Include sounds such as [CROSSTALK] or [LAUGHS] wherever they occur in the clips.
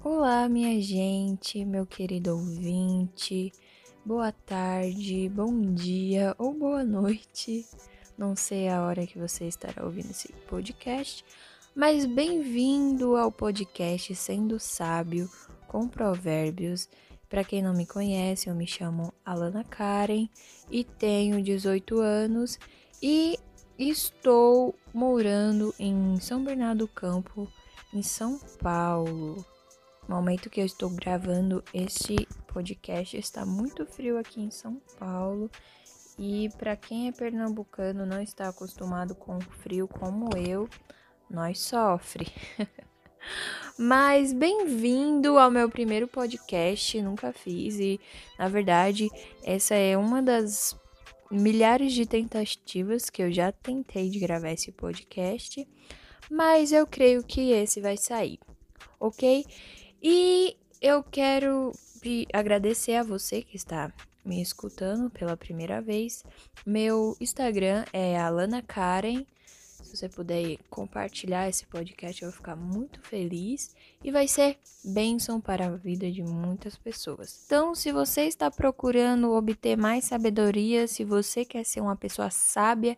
Olá, minha gente, meu querido ouvinte. Boa tarde, bom dia ou boa noite. Não sei a hora que você estará ouvindo esse podcast, mas bem-vindo ao podcast Sendo Sábio com Provérbios. Para quem não me conhece, eu me chamo Alana Karen e tenho 18 anos e estou morando em São Bernardo do Campo, em São Paulo. Momento que eu estou gravando este podcast, está muito frio aqui em São Paulo. E para quem é pernambucano não está acostumado com frio como eu, nós sofre. [LAUGHS] Mas bem-vindo ao meu primeiro podcast, nunca fiz e na verdade essa é uma das milhares de tentativas que eu já tentei de gravar esse podcast, mas eu creio que esse vai sair, ok? E eu quero agradecer a você que está me escutando pela primeira vez. Meu Instagram é Alana Karen se você puder compartilhar esse podcast, eu vou ficar muito feliz e vai ser bênção para a vida de muitas pessoas. Então, se você está procurando obter mais sabedoria, se você quer ser uma pessoa sábia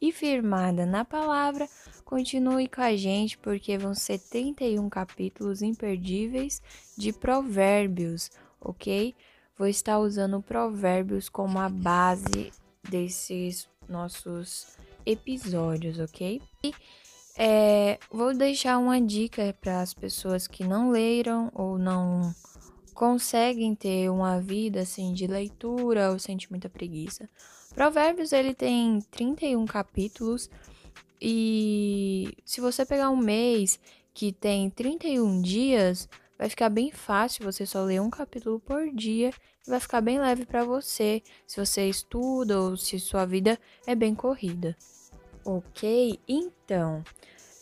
e firmada na palavra, continue com a gente porque vão ser 31 capítulos imperdíveis de Provérbios, ok? Vou estar usando Provérbios como a base desses nossos episódios, ok? E é, vou deixar uma dica para as pessoas que não leram ou não conseguem ter uma vida assim de leitura ou sente muita preguiça. Provérbios ele tem 31 capítulos e se você pegar um mês que tem 31 dias, vai ficar bem fácil você só ler um capítulo por dia e vai ficar bem leve para você, se você estuda ou se sua vida é bem corrida. Ok, então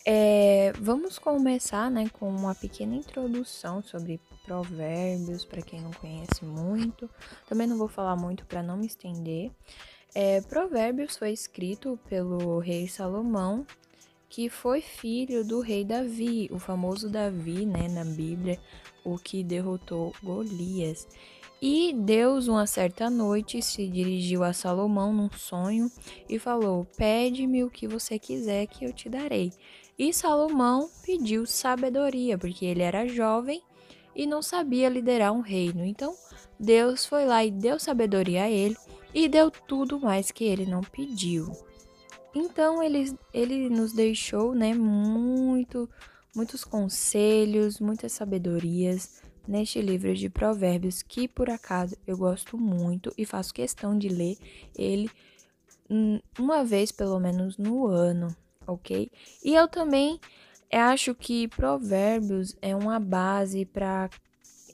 é, vamos começar né, com uma pequena introdução sobre provérbios, para quem não conhece muito. Também não vou falar muito para não me estender. É, provérbios foi escrito pelo rei Salomão, que foi filho do rei Davi, o famoso Davi, né, na Bíblia, o que derrotou Golias. E Deus, uma certa noite, se dirigiu a Salomão num sonho e falou: Pede-me o que você quiser que eu te darei. E Salomão pediu sabedoria, porque ele era jovem e não sabia liderar um reino. Então, Deus foi lá e deu sabedoria a ele e deu tudo mais que ele não pediu. Então, ele, ele nos deixou né, muito, muitos conselhos, muitas sabedorias neste livro de Provérbios, que por acaso eu gosto muito e faço questão de ler ele uma vez pelo menos no ano, ok? E eu também acho que Provérbios é uma base para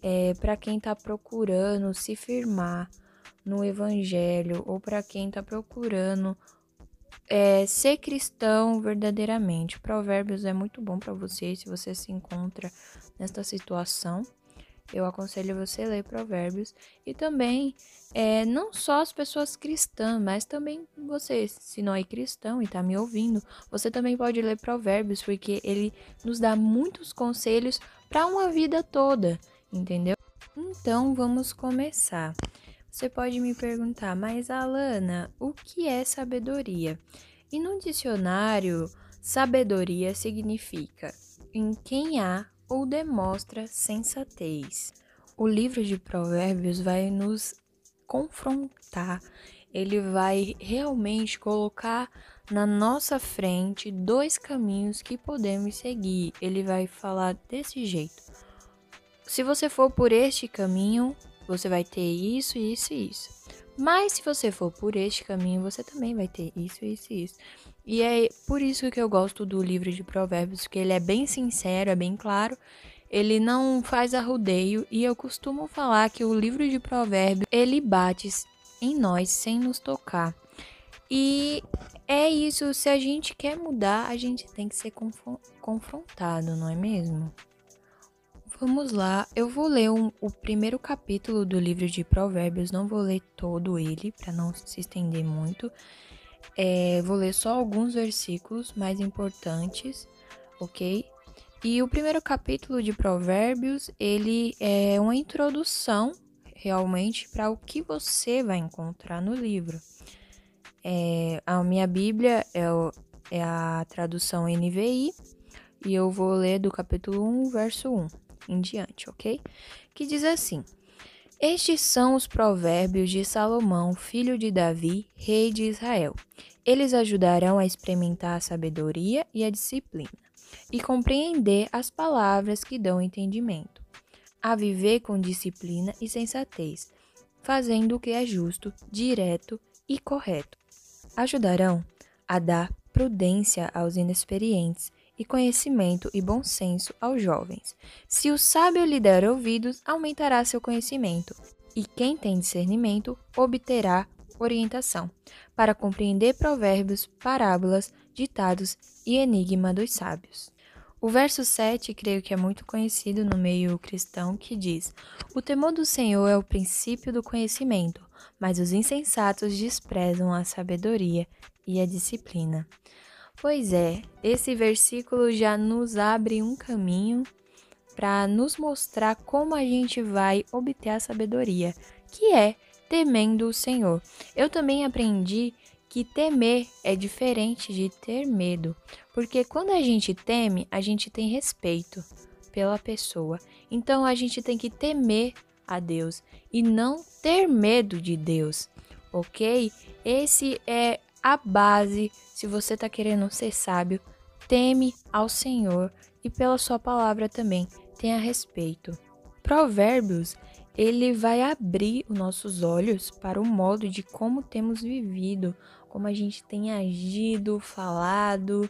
é, para quem está procurando se firmar no Evangelho ou para quem está procurando é, ser cristão verdadeiramente. Provérbios é muito bom para você se você se encontra nesta situação eu aconselho você a ler Provérbios e também é, não só as pessoas cristãs, mas também você, se não é cristão e está me ouvindo, você também pode ler Provérbios porque ele nos dá muitos conselhos para uma vida toda, entendeu? Então vamos começar. Você pode me perguntar, mas Alana, o que é sabedoria? E no dicionário, sabedoria significa em quem há ou demonstra sensatez. O livro de Provérbios vai nos confrontar, ele vai realmente colocar na nossa frente dois caminhos que podemos seguir. Ele vai falar desse jeito. Se você for por este caminho, você vai ter isso, isso e isso. Mas se você for por este caminho, você também vai ter isso, isso e isso. E é por isso que eu gosto do livro de Provérbios, porque ele é bem sincero, é bem claro, ele não faz arrudeio e eu costumo falar que o livro de Provérbios, ele bate em nós sem nos tocar. E é isso, se a gente quer mudar, a gente tem que ser confrontado, não é mesmo? Vamos lá, eu vou ler um, o primeiro capítulo do livro de Provérbios, não vou ler todo ele para não se estender muito. É, vou ler só alguns versículos mais importantes, ok? E o primeiro capítulo de Provérbios, ele é uma introdução realmente para o que você vai encontrar no livro. É, a minha Bíblia é, o, é a tradução NVI e eu vou ler do capítulo 1, verso 1 em diante, ok? Que diz assim: Estes são os provérbios de Salomão, filho de Davi, rei de Israel. Eles ajudarão a experimentar a sabedoria e a disciplina, e compreender as palavras que dão entendimento, a viver com disciplina e sensatez, fazendo o que é justo, direto e correto. Ajudarão a dar prudência aos inexperientes e conhecimento e bom senso aos jovens. Se o sábio lhe der ouvidos, aumentará seu conhecimento, e quem tem discernimento obterá orientação, para compreender provérbios, parábolas, ditados e enigma dos sábios. O verso 7, creio que é muito conhecido no meio cristão, que diz: O temor do Senhor é o princípio do conhecimento, mas os insensatos desprezam a sabedoria e a disciplina. Pois é, esse versículo já nos abre um caminho para nos mostrar como a gente vai obter a sabedoria, que é temendo o Senhor. Eu também aprendi que temer é diferente de ter medo, porque quando a gente teme, a gente tem respeito pela pessoa. Então a gente tem que temer a Deus e não ter medo de Deus, ok? Esse é a base, se você está querendo ser sábio, teme ao Senhor e pela sua palavra também tenha respeito. Provérbios, ele vai abrir os nossos olhos para o modo de como temos vivido, como a gente tem agido, falado,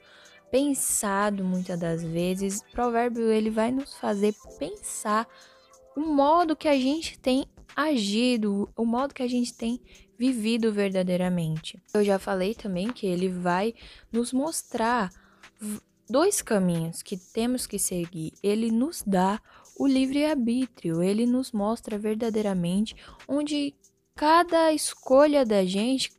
pensado muitas das vezes. Provérbio ele vai nos fazer pensar o modo que a gente tem agido, o modo que a gente tem vivido verdadeiramente. Eu já falei também que ele vai nos mostrar dois caminhos que temos que seguir. Ele nos dá o livre-arbítrio, ele nos mostra verdadeiramente onde cada escolha da gente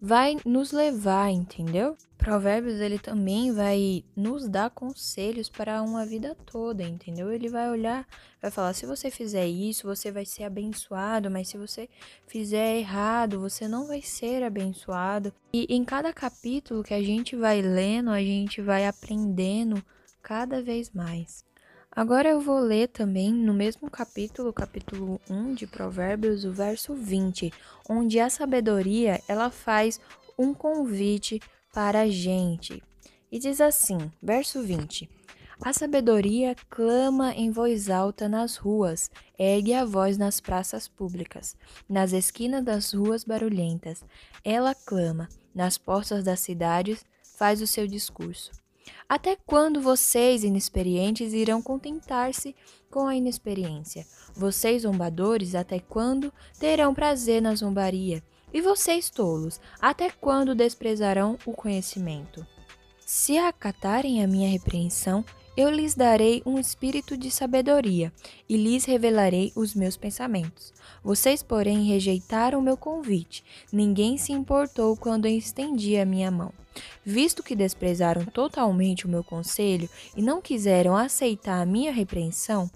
vai nos levar, entendeu? Provérbios ele também vai nos dar conselhos para uma vida toda, entendeu? Ele vai olhar, vai falar: se você fizer isso, você vai ser abençoado, mas se você fizer errado, você não vai ser abençoado. E em cada capítulo que a gente vai lendo, a gente vai aprendendo cada vez mais. Agora eu vou ler também no mesmo capítulo, capítulo 1 de Provérbios, o verso 20, onde a sabedoria ela faz um convite para a gente. E diz assim, verso 20: A sabedoria clama em voz alta nas ruas, ergue a voz nas praças públicas, nas esquinas das ruas barulhentas. Ela clama, nas portas das cidades, faz o seu discurso. Até quando vocês, inexperientes, irão contentar-se com a inexperiência? Vocês, zombadores, até quando terão prazer na zombaria? E vocês, tolos, até quando desprezarão o conhecimento? Se acatarem a minha repreensão, eu lhes darei um espírito de sabedoria e lhes revelarei os meus pensamentos. Vocês, porém, rejeitaram meu convite. Ninguém se importou quando eu estendi a minha mão. Visto que desprezaram totalmente o meu conselho e não quiseram aceitar a minha repreensão,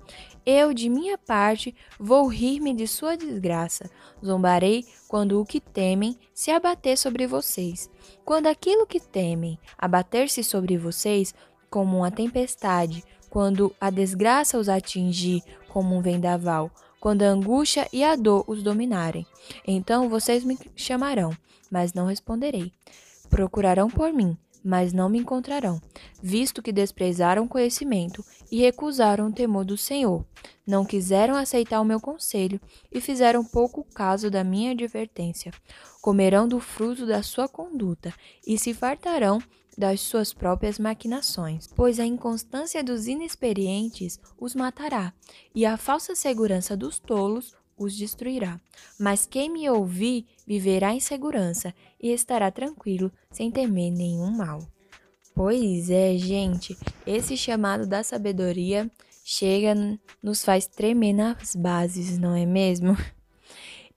eu, de minha parte, vou rir-me de sua desgraça. Zombarei quando o que temem se abater sobre vocês. Quando aquilo que temem abater-se sobre vocês como uma tempestade, quando a desgraça os atingir como um vendaval, quando a angústia e a dor os dominarem. Então vocês me chamarão, mas não responderei. Procurarão por mim, mas não me encontrarão, visto que desprezaram o conhecimento e recusaram o temor do Senhor. Não quiseram aceitar o meu conselho e fizeram pouco caso da minha advertência. Comerão do fruto da sua conduta e se fartarão das suas próprias maquinações, pois a inconstância dos inexperientes os matará, e a falsa segurança dos tolos os destruirá. Mas quem me ouvir viverá em segurança e estará tranquilo, sem temer nenhum mal. Pois é, gente, esse chamado da sabedoria chega, nos faz tremer nas bases, não é mesmo?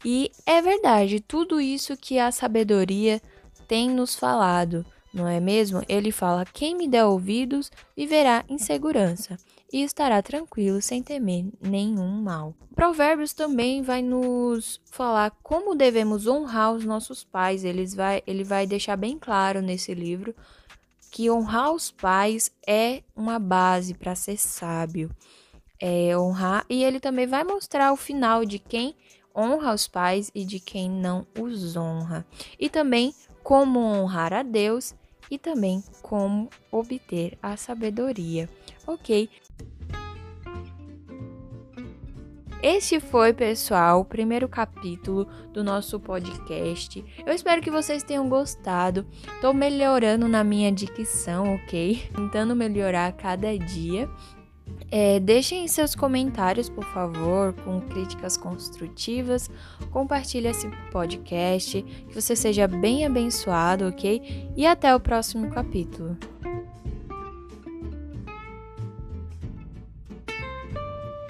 E é verdade, tudo isso que a sabedoria tem nos falado, não é mesmo? Ele fala: Quem me der ouvidos viverá em segurança e estará tranquilo sem temer nenhum mal. Provérbios também vai nos falar como devemos honrar os nossos pais. Ele vai, ele vai deixar bem claro nesse livro que honrar os pais é uma base para ser sábio. É honrar e ele também vai mostrar o final de quem honra os pais e de quem não os honra. E também como honrar a Deus e também como obter a sabedoria. Ok? Este foi, pessoal, o primeiro capítulo do nosso podcast. Eu espero que vocês tenham gostado. Estou melhorando na minha dicção, ok? Tentando melhorar a cada dia. É, deixem seus comentários, por favor, com críticas construtivas. Compartilhe esse podcast. Que você seja bem abençoado, ok? E até o próximo capítulo.